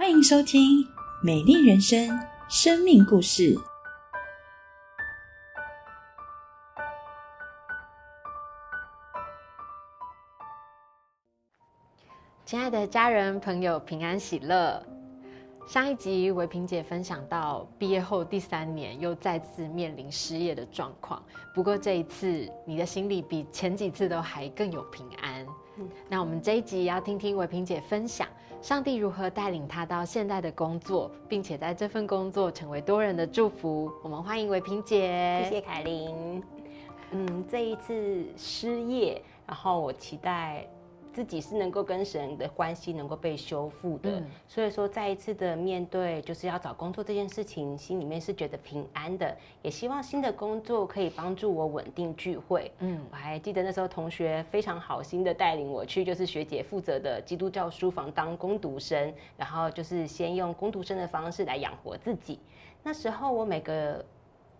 欢迎收听《美丽人生》生命故事。亲爱的家人朋友，平安喜乐。上一集唯萍姐分享到，毕业后第三年又再次面临失业的状况。不过这一次，你的心里比前几次都还更有平安。那我们这一集要听听维萍姐分享，上帝如何带领她到现在的工作，并且在这份工作成为多人的祝福。我们欢迎维萍姐，谢谢凯琳。嗯，这一次失业，然后我期待。自己是能够跟神的关系能够被修复的，所以说再一次的面对就是要找工作这件事情，心里面是觉得平安的，也希望新的工作可以帮助我稳定聚会。嗯，我还记得那时候同学非常好心的带领我去，就是学姐负责的基督教书房当工读生，然后就是先用工读生的方式来养活自己。那时候我每个。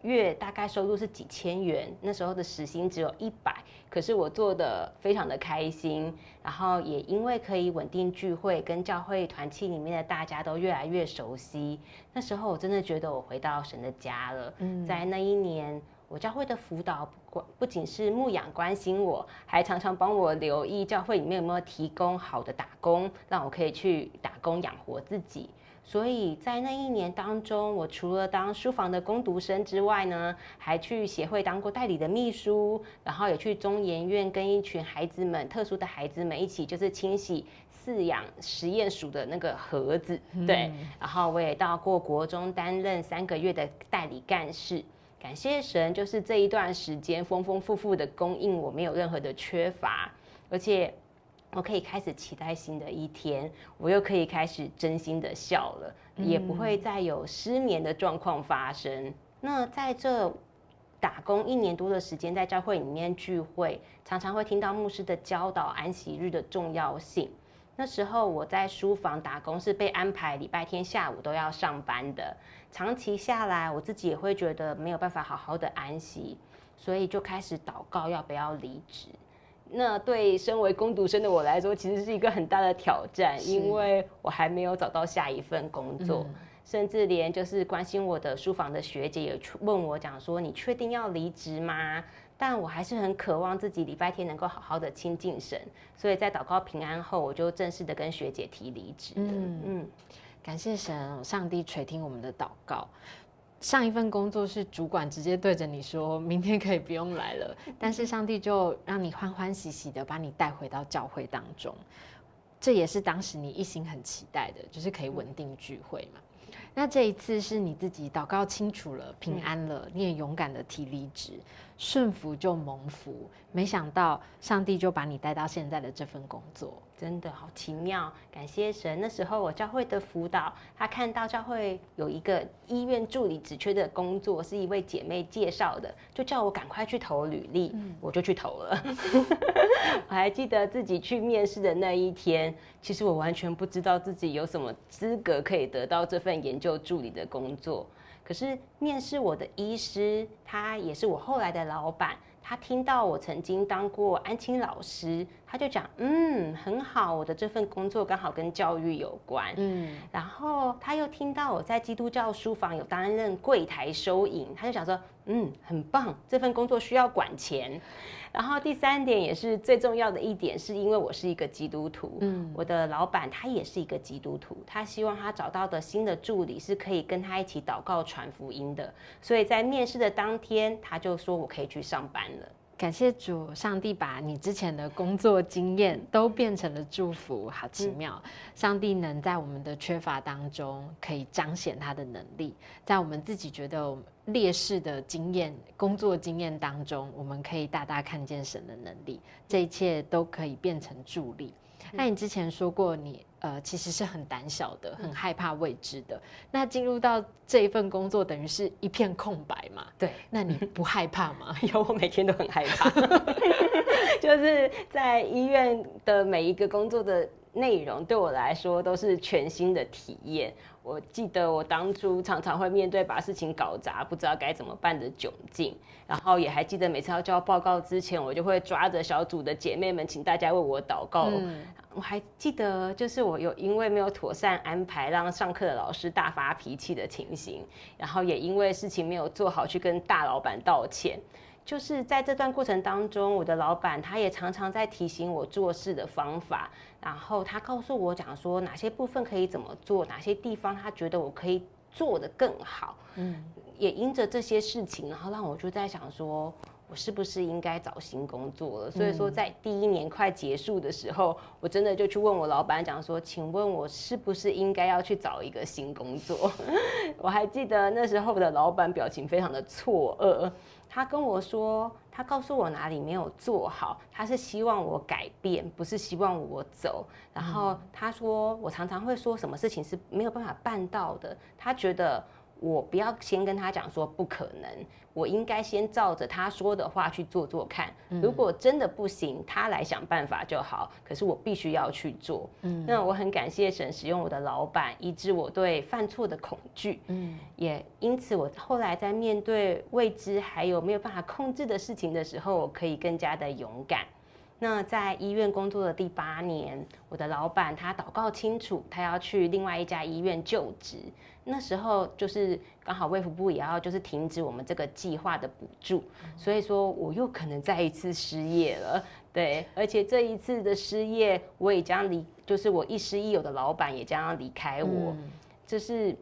月大概收入是几千元，那时候的时薪只有一百，可是我做的非常的开心，然后也因为可以稳定聚会，跟教会团契里面的大家都越来越熟悉，那时候我真的觉得我回到神的家了。嗯，在那一年，我教会的辅导不不仅是牧养关心我，还常常帮我留意教会里面有没有提供好的打工，让我可以去打工养活自己。所以在那一年当中，我除了当书房的攻读生之外呢，还去协会当过代理的秘书，然后也去中研院跟一群孩子们、特殊的孩子们一起，就是清洗饲养实验鼠的那个盒子。对，然后我也到过国中担任三个月的代理干事。感谢神，就是这一段时间丰丰富富的供应，我没有任何的缺乏，而且。我可以开始期待新的一天，我又可以开始真心的笑了，也不会再有失眠的状况发生。那在这打工一年多的时间，在教会里面聚会，常常会听到牧师的教导安息日的重要性。那时候我在书房打工，是被安排礼拜天下午都要上班的，长期下来，我自己也会觉得没有办法好好的安息，所以就开始祷告要不要离职。那对身为攻读生的我来说，其实是一个很大的挑战，因为我还没有找到下一份工作，甚至连就是关心我的书房的学姐也问我讲说：“你确定要离职吗？”但我还是很渴望自己礼拜天能够好好的亲近神，所以在祷告平安后，我就正式的跟学姐提离职。嗯嗯，感谢神，上帝垂听我们的祷告。上一份工作是主管直接对着你说明天可以不用来了，但是上帝就让你欢欢喜喜的把你带回到教会当中，这也是当时你一心很期待的，就是可以稳定聚会嘛。那这一次是你自己祷告清楚了、平安了，你也勇敢的提离职，顺服就蒙福，没想到上帝就把你带到现在的这份工作。真的好奇妙，感谢神。那时候我教会的辅导，他看到教会有一个医院助理职缺的工作，是一位姐妹介绍的，就叫我赶快去投履历，我就去投了。我还记得自己去面试的那一天，其实我完全不知道自己有什么资格可以得到这份研究助理的工作。可是面试我的医师，他也是我后来的老板。他听到我曾经当过安亲老师，他就讲，嗯，很好，我的这份工作刚好跟教育有关，嗯，然后他又听到我在基督教书房有担任柜台收银，他就想说，嗯，很棒，这份工作需要管钱。然后第三点也是最重要的一点，是因为我是一个基督徒，嗯，我的老板他也是一个基督徒，他希望他找到的新的助理是可以跟他一起祷告传福音的，所以在面试的当天，他就说我可以去上班了。感谢主，上帝把你之前的工作经验都变成了祝福，好奇妙！上帝能在我们的缺乏当中，可以彰显他的能力，在我们自己觉得劣势的经验、工作经验当中，我们可以大大看见神的能力，这一切都可以变成助力。那你之前说过，你呃其实是很胆小的，很害怕未知的。那进入到这一份工作，等于是一片空白嘛？对。那你不害怕吗？有，我每天都很害怕。就是在医院的每一个工作的内容对我来说都是全新的体验。我记得我当初常常会面对把事情搞砸，不知道该怎么办的窘境，然后也还记得每次要交报告之前，我就会抓着小组的姐妹们，请大家为我祷告。我还记得，就是我有因为没有妥善安排，让上课的老师大发脾气的情形，然后也因为事情没有做好，去跟大老板道歉。就是在这段过程当中，我的老板他也常常在提醒我做事的方法，然后他告诉我讲说哪些部分可以怎么做，哪些地方他觉得我可以做得更好。嗯，也因着这些事情，然后让我就在想说，我是不是应该找新工作了？所以说，在第一年快结束的时候，我真的就去问我老板讲说，请问我是不是应该要去找一个新工作？我还记得那时候的老板表情非常的错愕。他跟我说，他告诉我哪里没有做好，他是希望我改变，不是希望我走。然后他说，我常常会说什么事情是没有办法办到的，他觉得。我不要先跟他讲说不可能，我应该先照着他说的话去做做看。如果真的不行，他来想办法就好。可是我必须要去做。嗯，那我很感谢神使用我的老板，医治我对犯错的恐惧。嗯，也因此我后来在面对未知还有没有办法控制的事情的时候，我可以更加的勇敢。那在医院工作的第八年，我的老板他祷告清楚，他要去另外一家医院就职。那时候就是刚好卫福部也要就是停止我们这个计划的补助，所以说我又可能再一次失业了。对，而且这一次的失业，我也将离，就是我亦师亦友的老板也将要离开我，这是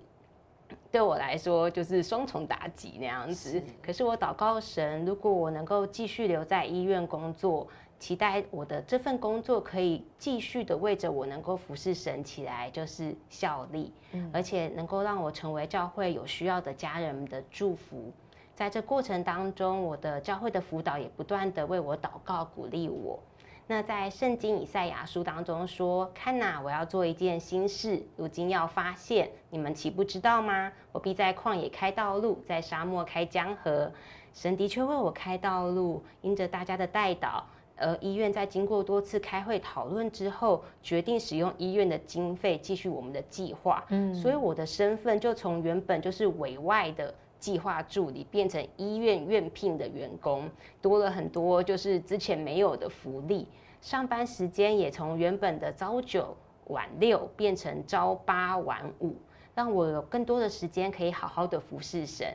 对我来说就是双重打击那样子。可是我祷告神，如果我能够继续留在医院工作。期待我的这份工作可以继续的为着我能够服侍神起来，就是效力，而且能够让我成为教会有需要的家人们的祝福。在这过程当中，我的教会的辅导也不断的为我祷告鼓励我。那在圣经以赛亚书当中说：“看呐，我要做一件新事，如今要发现，你们岂不知道吗？我必在旷野开道路，在沙漠开江河。神的确为我开道路，因着大家的带导。”而医院在经过多次开会讨论之后，决定使用医院的经费继续我们的计划。嗯，所以我的身份就从原本就是委外的计划助理，变成医院院聘的员工，多了很多就是之前没有的福利。上班时间也从原本的朝九晚六变成朝八晚五，让我有更多的时间可以好好的服侍神。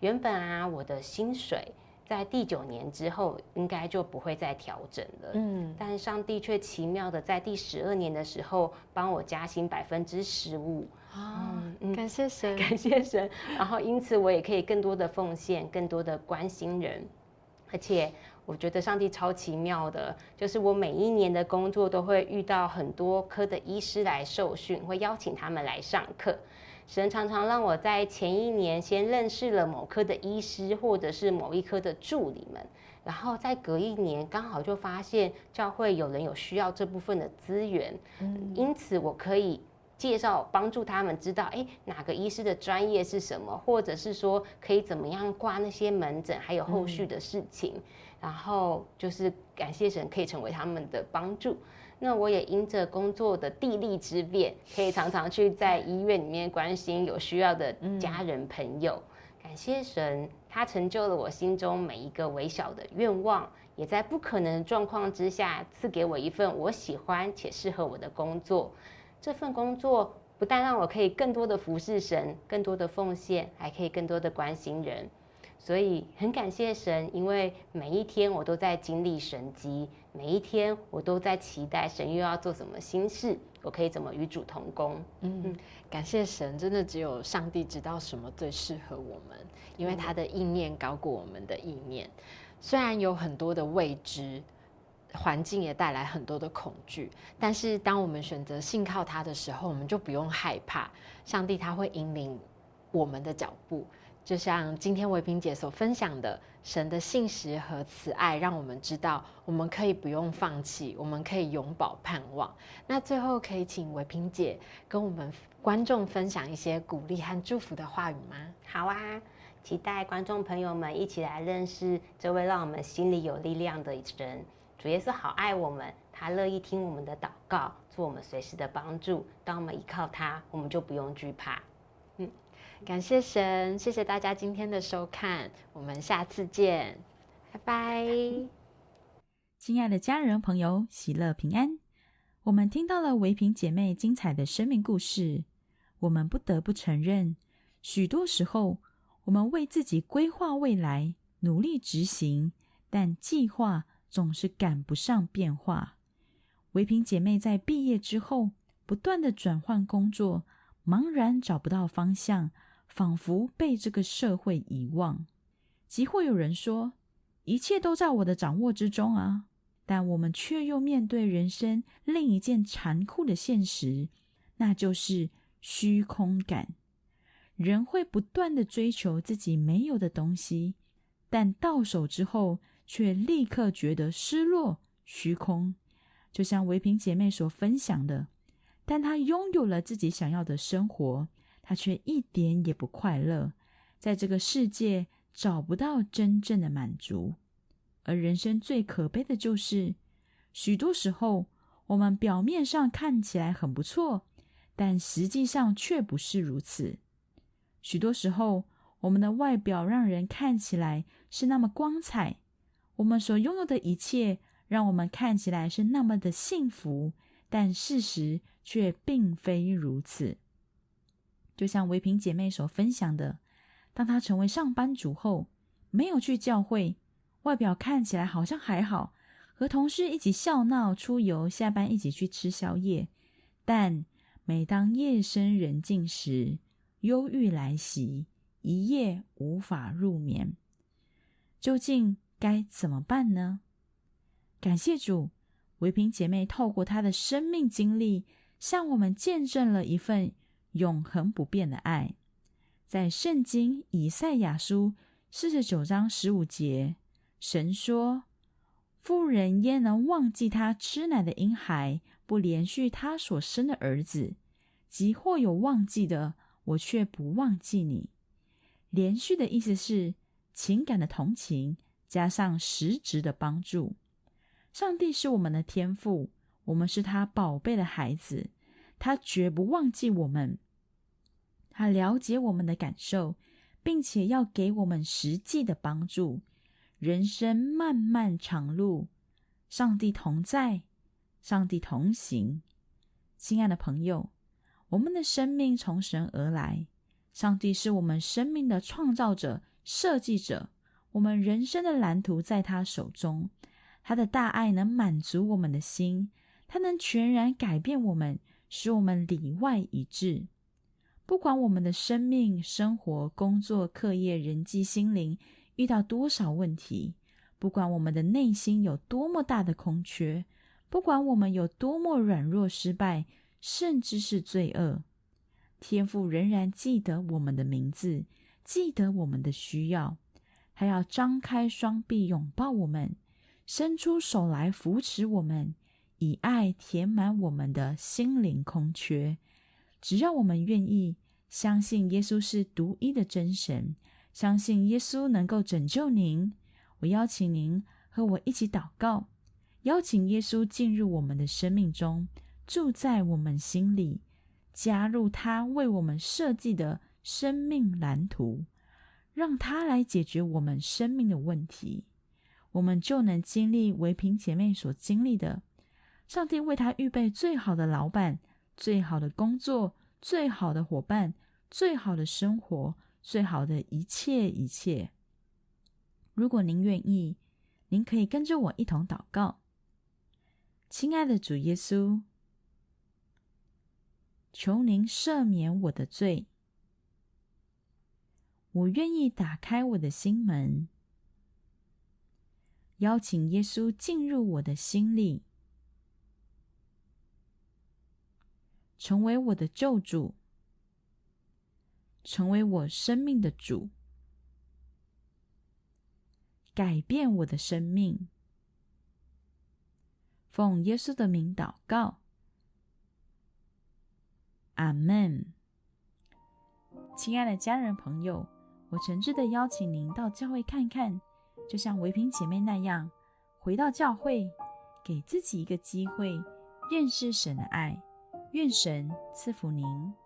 原本啊，我的薪水。在第九年之后，应该就不会再调整了。嗯，但上帝却奇妙的在第十二年的时候，帮我加薪百分之十五。啊，感谢神，感谢神。然后因此我也可以更多的奉献，更多的关心人。而且我觉得上帝超奇妙的，就是我每一年的工作都会遇到很多科的医师来受训，会邀请他们来上课。神常常让我在前一年先认识了某科的医师，或者是某一科的助理们，然后再隔一年刚好就发现教会有人有需要这部分的资源，因此我可以介绍帮助他们知道，哎，哪个医师的专业是什么，或者是说可以怎么样挂那些门诊，还有后续的事情，然后就是感谢神可以成为他们的帮助。那我也因着工作的地利之便，可以常常去在医院里面关心有需要的家人朋友。感谢神，他成就了我心中每一个微小的愿望，也在不可能的状况之下赐给我一份我喜欢且适合我的工作。这份工作不但让我可以更多的服侍神，更多的奉献，还可以更多的关心人。所以很感谢神，因为每一天我都在经历神迹，每一天我都在期待神又要做什么新事，我可以怎么与主同工。嗯，感谢神，真的只有上帝知道什么最适合我们，因为他的意念高过我们的意念。虽然有很多的未知，环境也带来很多的恐惧，但是当我们选择信靠他的时候，我们就不用害怕，上帝他会引领我们的脚步。就像今天维萍姐所分享的，神的信实和慈爱，让我们知道我们可以不用放弃，我们可以永葆盼望。那最后可以请维萍姐跟我们观众分享一些鼓励和祝福的话语吗？好啊，期待观众朋友们一起来认识这位让我们心里有力量的神。主耶稣好爱我们。他乐意听我们的祷告，做我们随时的帮助。当我们依靠他，我们就不用惧怕。感谢神，谢谢大家今天的收看，我们下次见，拜拜。亲爱的家人朋友，喜乐平安。我们听到了唯平姐妹精彩的生命故事，我们不得不承认，许多时候我们为自己规划未来，努力执行，但计划总是赶不上变化。唯平姐妹在毕业之后，不断的转换工作，茫然找不到方向，仿佛被这个社会遗忘。即或有人说，一切都在我的掌握之中啊。但我们却又面对人生另一件残酷的现实，那就是虚空感。人会不断的追求自己没有的东西，但到手之后却立刻觉得失落、虚空。就像唯平姐妹所分享的，但她拥有了自己想要的生活，他却一点也不快乐，在这个世界找不到真正的满足。而人生最可悲的就是，许多时候我们表面上看起来很不错，但实际上却不是如此。许多时候，我们的外表让人看起来是那么光彩，我们所拥有的一切让我们看起来是那么的幸福，但事实却并非如此。就像唯平姐妹所分享的，当她成为上班族后，没有去教会。外表看起来好像还好，和同事一起笑闹、出游，下班一起去吃宵夜。但每当夜深人静时，忧郁来袭，一夜无法入眠。究竟该怎么办呢？感谢主，唯平姐妹透过她的生命经历，向我们见证了一份永恒不变的爱。在圣经以赛亚书四十九章十五节。神说：“妇人焉能忘记她吃奶的婴孩，不连续他所生的儿子？即或有忘记的，我却不忘记你。连续的意思是情感的同情，加上实质的帮助。上帝是我们的天父，我们是他宝贝的孩子，他绝不忘记我们。他了解我们的感受，并且要给我们实际的帮助。”人生漫漫长路，上帝同在，上帝同行。亲爱的朋友，我们的生命从神而来，上帝是我们生命的创造者、设计者。我们人生的蓝图在他手中，他的大爱能满足我们的心，他能全然改变我们，使我们里外一致。不管我们的生命、生活、工作、课业、人际、心灵。遇到多少问题，不管我们的内心有多么大的空缺，不管我们有多么软弱、失败，甚至是罪恶，天父仍然记得我们的名字，记得我们的需要，还要张开双臂拥抱我们，伸出手来扶持我们，以爱填满我们的心灵空缺。只要我们愿意相信耶稣是独一的真神。相信耶稣能够拯救您。我邀请您和我一起祷告，邀请耶稣进入我们的生命中，住在我们心里，加入他为我们设计的生命蓝图，让他来解决我们生命的问题，我们就能经历唯平姐妹所经历的。上帝为他预备最好的老板、最好的工作、最好的伙伴、最好的生活。最好的一切，一切。如果您愿意，您可以跟着我一同祷告。亲爱的主耶稣，求您赦免我的罪。我愿意打开我的心门，邀请耶稣进入我的心里，成为我的救主。成为我生命的主，改变我的生命。奉耶稣的名祷告，阿门。亲爱的家人朋友，我诚挚的邀请您到教会看看，就像唯平姐妹那样，回到教会，给自己一个机会认识神的爱。愿神赐福您。